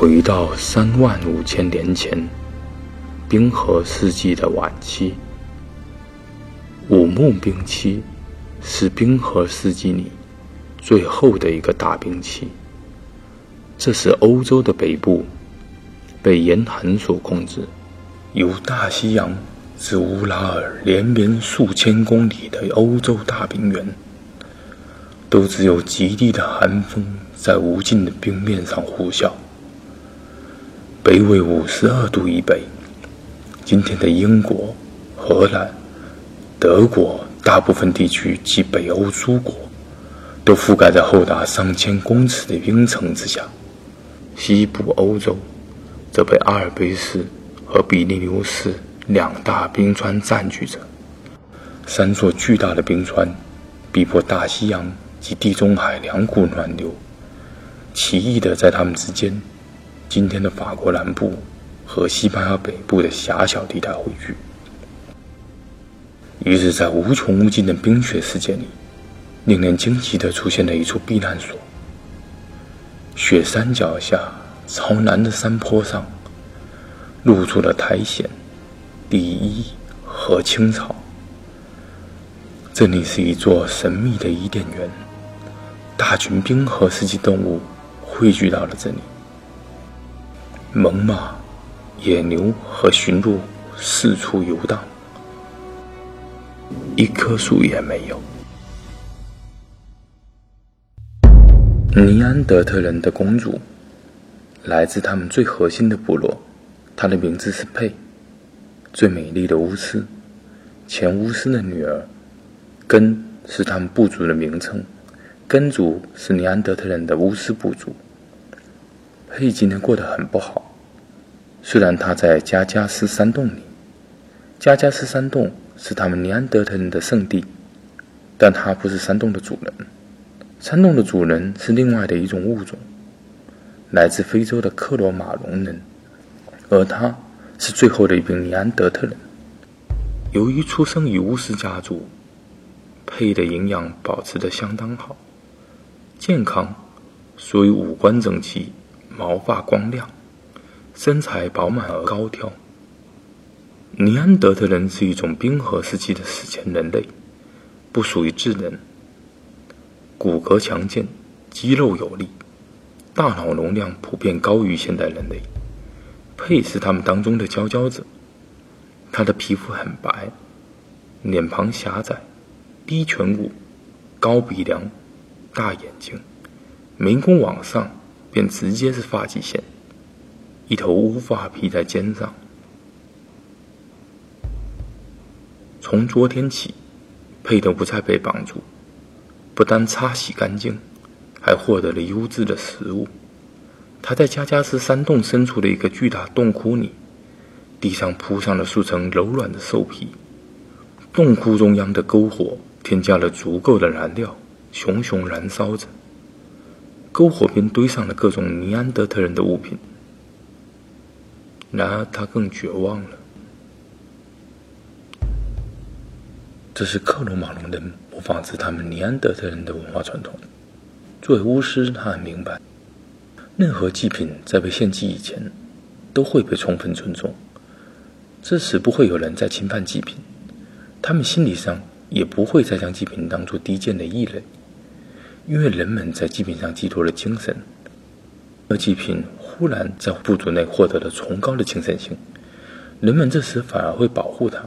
回到三万五千年前，冰河世纪的晚期，五木冰期是冰河世纪里最后的一个大冰期。这是欧洲的北部被严寒所控制，由大西洋至乌拉尔连绵数千公里的欧洲大平原，都只有极地的寒风在无尽的冰面上呼啸。北纬五十二度以北，今天的英国、荷兰、德国大部分地区及北欧诸国，都覆盖在厚达上千公尺的冰层之下。西部欧洲则被阿尔卑斯和比利牛斯两大冰川占据着。三座巨大的冰川逼迫大西洋及地中海两股暖流，奇异的在它们之间，今天的法国南部和西班牙北部的狭小地带汇聚。于是，在无穷无尽的冰雪世界里，令人惊奇的出现了一处避难所。雪山脚下，朝南的山坡上，露出了苔藓、地衣和青草。这里是一座神秘的伊甸园，大群冰河世纪动物汇聚到了这里。猛犸、野牛和驯鹿四处游荡，一棵树也没有。尼安德特人的公主来自他们最核心的部落，她的名字是佩，最美丽的巫师，前巫师的女儿。根是他们部族的名称，根族是尼安德特人的巫师部族。佩今天过得很不好，虽然他在加加斯山洞里，加加斯山洞是他们尼安德特人的圣地，但他不是山洞的主人。山洞的主人是另外的一种物种，来自非洲的克罗马龙人，而他是最后的一名尼安德特人。由于出生于巫师家族，佩的营养保持得相当好，健康，所以五官整齐，毛发光亮，身材饱满而高挑。尼安德特人是一种冰河时期的史前人类，不属于智人。骨骼强健，肌肉有力，大脑容量普遍高于现代人类。佩是他们当中的佼佼者。他的皮肤很白，脸庞狭窄，低颧骨，高鼻梁，大眼睛，眉弓往上便直接是发际线，一头乌发披在肩上。从昨天起，佩德不再被绑住。不但擦洗干净，还获得了优质的食物。他在加加斯山洞深处的一个巨大洞窟里，地上铺上了数层柔软的兽皮。洞窟中央的篝火添加了足够的燃料，熊熊燃烧着。篝火边堆上了各种尼安德特人的物品。然而，他更绝望了。这是克罗马龙人模仿自他们尼安德特人的文化传统。作为巫师，他很明白，任何祭品在被献祭以前，都会被充分尊重。这时不会有人再侵犯祭品，他们心理上也不会再将祭品当作低贱的异类，因为人们在祭品上寄托了精神。而祭品忽然在部族内获得了崇高的精神性，人们这时反而会保护它，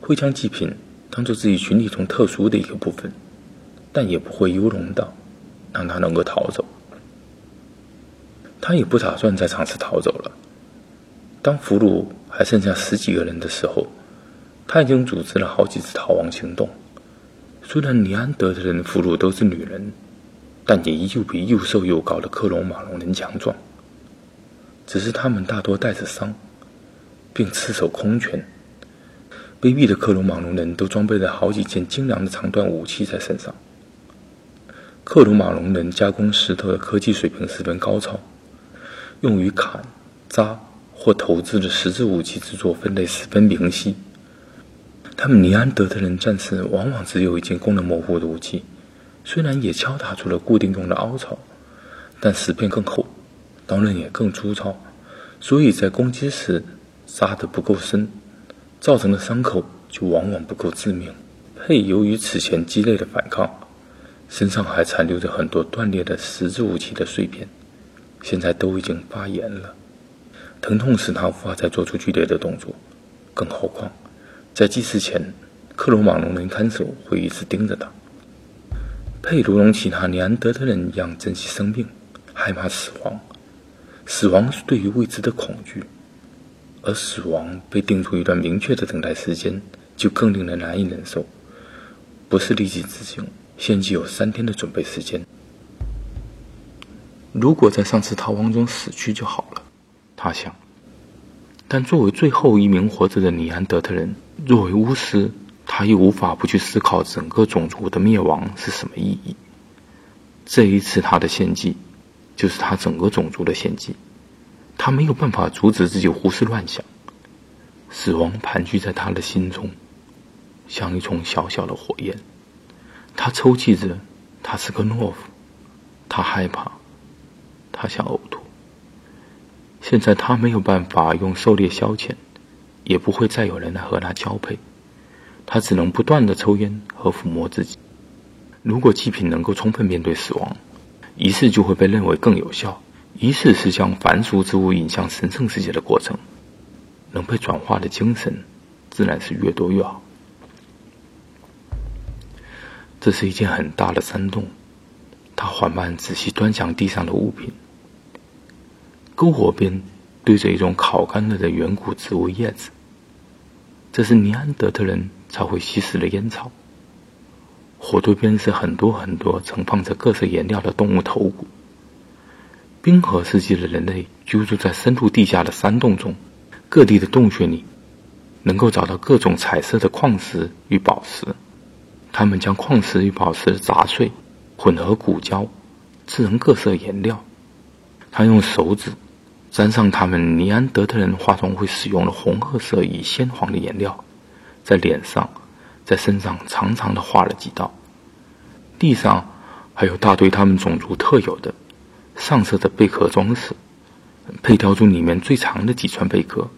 会将祭品。当做自己群体中特殊的一个部分，但也不会优容到让他能够逃走。他也不打算再尝试逃走了。当俘虏还剩下十几个人的时候，他已经组织了好几次逃亡行动。虽然尼安德特人俘虏都是女人，但也依旧比又瘦又高的克隆马龙人强壮。只是他们大多带着伤，并赤手空拳。卑鄙的克隆马龙人都装备了好几件精良的长段武器在身上。克隆马龙人加工石头的科技水平十分高超，用于砍、扎或投掷的十字武器制作分类十分明晰。他们尼安德特人战士往往只有一件功能模糊的武器，虽然也敲打出了固定用的凹槽，但石片更厚，刀刃也更粗糙，所以在攻击时扎得不够深，造成的伤口就往往不够致命。佩由于此前激烈的反抗，身上还残留着很多断裂的十字武器的碎片，现在都已经发炎了，疼痛使他无法再做出剧烈的动作。更何况，在祭祀前，克罗马农人看守会一直盯着他。佩如同其他尼安德特人一样珍惜生命，害怕死亡。死亡是对于未知的恐惧，而死亡被定出一段明确的等待时间，就更令人难以忍受。不是立即执行，献祭有三天的准备时间。如果在上次逃亡中死去就好了，他想。但作为最后一名活着的尼安德特人，作为巫师。他又无法不去思考整个种族的灭亡是什么意义。这一次他的献祭，就是他整个种族的献祭。他没有办法阻止自己胡思乱想。死亡盘踞在他的心中，像一丛小小的火焰。他抽泣着，他是个懦夫，他害怕，他想呕吐。现在他没有办法用狩猎消遣，也不会再有人来和他交配。他只能不断的抽烟和抚摸自己。如果祭品能够充分面对死亡，仪式就会被认为更有效。仪式是将凡俗之物引向神圣世界的过程，能被转化的精神自然是越多越好。这是一件很大的山洞，他缓慢仔细端详地上的物品。篝火边堆着一种烤干了的远古植物叶子，这是尼安德特人。才会吸食的烟草。火堆边是很多很多盛放着各色颜料的动物头骨。冰河世纪的人类居住在深入地下的山洞中，各地的洞穴里能够找到各种彩色的矿石与宝石。他们将矿石与宝石砸碎混合骨胶，制成各色颜料。他用手指沾上他们尼安德特人化妆会使用的红褐色与鲜黄的颜料。在脸上，在身上长长的画了几道，地上还有大堆他们种族特有的上色的贝壳装饰，配挑出里面最长的几串贝壳，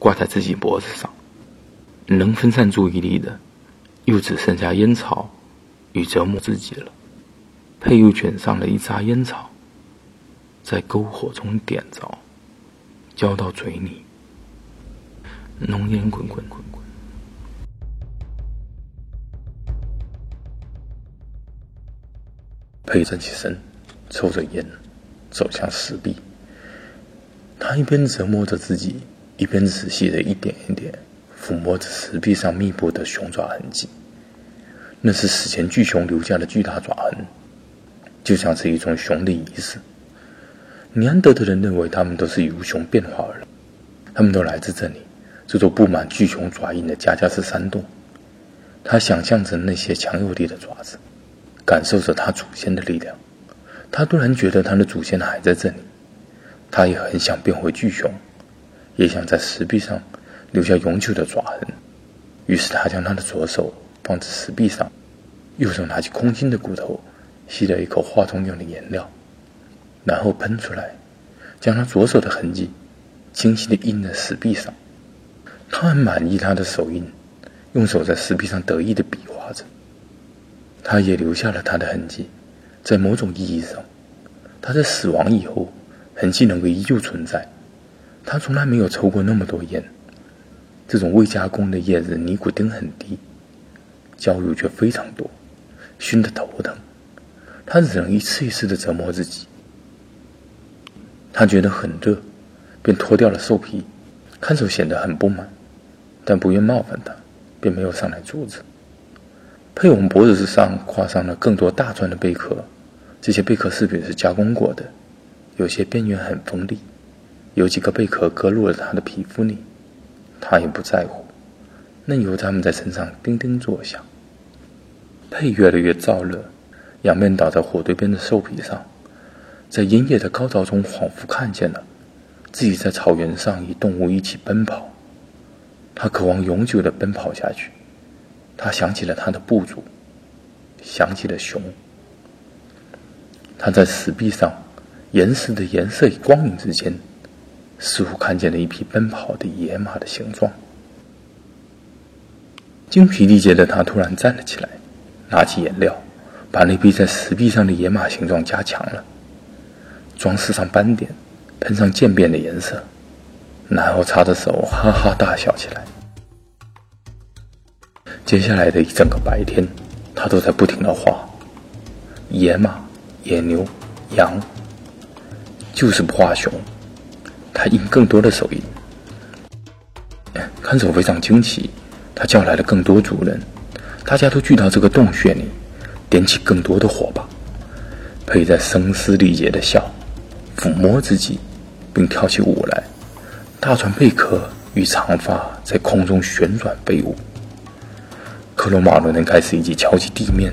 挂在自己脖子上。能分散注意力的，又只剩下烟草与折磨自己了。佩又卷上了一扎烟草，在篝火中点着，浇到嘴里，浓烟滚滚滚滚。佩站起身，抽着烟，走向石壁。他一边折磨着自己，一边仔细的一点一点抚摸着石壁上密布的熊爪痕迹。那是史前巨熊留下的巨大爪痕，就像是一种熊的仪式。尼安德特人认为他们都是由熊变化而来，他们都来自这里，这座布满巨熊爪印的加加斯山洞。他想象着那些强有力的爪子。感受着他祖先的力量，他突然觉得他的祖先还在这里。他也很想变回巨熊，也想在石壁上留下永久的爪痕。于是他将他的左手放在石壁上，右手拿起空心的骨头，吸了一口化妆用的颜料，然后喷出来，将他左手的痕迹清晰地印在石壁上。他很满意他的手印，用手在石壁上得意地比划着。他也留下了他的痕迹，在某种意义上，他在死亡以后，痕迹能够依旧存在。他从来没有抽过那么多烟，这种未加工的叶子尼古丁很低，焦油却非常多，熏得头疼。他只能一次一次的折磨自己。他觉得很热，便脱掉了兽皮。看守显得很不满，但不愿冒犯他，便没有上来阻止。佩勇脖子上挂上了更多大钻的贝壳，这些贝壳饰品是加工过的，有些边缘很锋利，有几个贝壳割入了他的皮肤里，他也不在乎，任由他们在身上叮叮作响。佩越来越燥热，仰面倒在火堆边的兽皮上，在阴夜的高潮中，仿佛看见了自己在草原上与动物一起奔跑，他渴望永久的奔跑下去。他想起了他的部族，想起了熊。他在石壁上岩石的颜色与光影之间，似乎看见了一匹奔跑的野马的形状。精疲力竭的他突然站了起来，拿起颜料，把那匹在石壁上的野马形状加强了，装饰上斑点，喷上渐变的颜色，然后擦着手哈哈大笑起来。接下来的一整个白天，他都在不停的画野马、野牛、羊，就是不画熊。他印更多的手印，看守非常惊奇。他叫来了更多族人，大家都聚到这个洞穴里，点起更多的火把。佩在声嘶力竭的笑，抚摸自己，并跳起舞来。大船贝壳与长发在空中旋转飞舞。克罗马伦人开始一起敲击地面，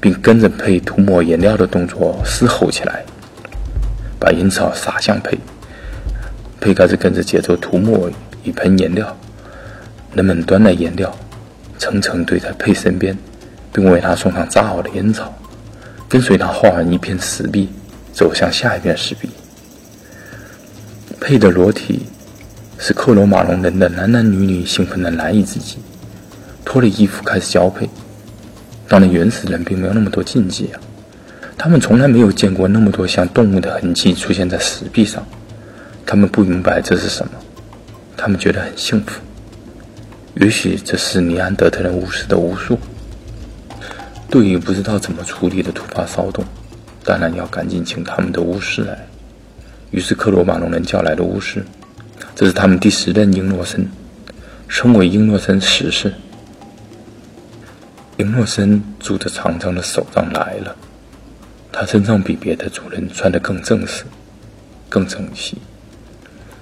并跟着佩涂抹颜料的动作嘶吼起来，把烟草撒向佩。佩开始跟着节奏涂抹一盆颜料，人们端来颜料，层层堆在佩身边，并为他送上扎好的烟草，跟随他画完一片石壁，走向下一片石壁。佩的裸体使克罗马龙人的男男女女兴奋的难以自己。脱了衣服开始交配，当然原始人并没有那么多禁忌啊，他们从来没有见过那么多像动物的痕迹出现在石壁上，他们不明白这是什么，他们觉得很幸福，也许这是尼安德特人巫师的巫术。对于不知道怎么处理的突发骚动，当然要赶紧请他们的巫师来。于是克罗马龙人叫来了巫师，这是他们第十任英诺森，称为英诺森十世。英诺森拄着长长的手杖来了，他身上比别的主人穿得更正式、更整齐。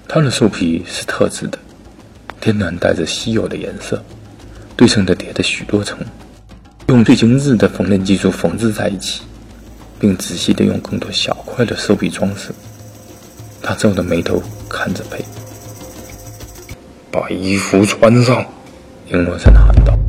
他的兽皮是特制的，天然带着稀有的颜色，对称的叠着许多层，用最精致的缝纫技术缝制在一起，并仔细的用更多小块的兽皮装饰。他皱着眉头看着佩，把衣服穿上，英诺森喊道。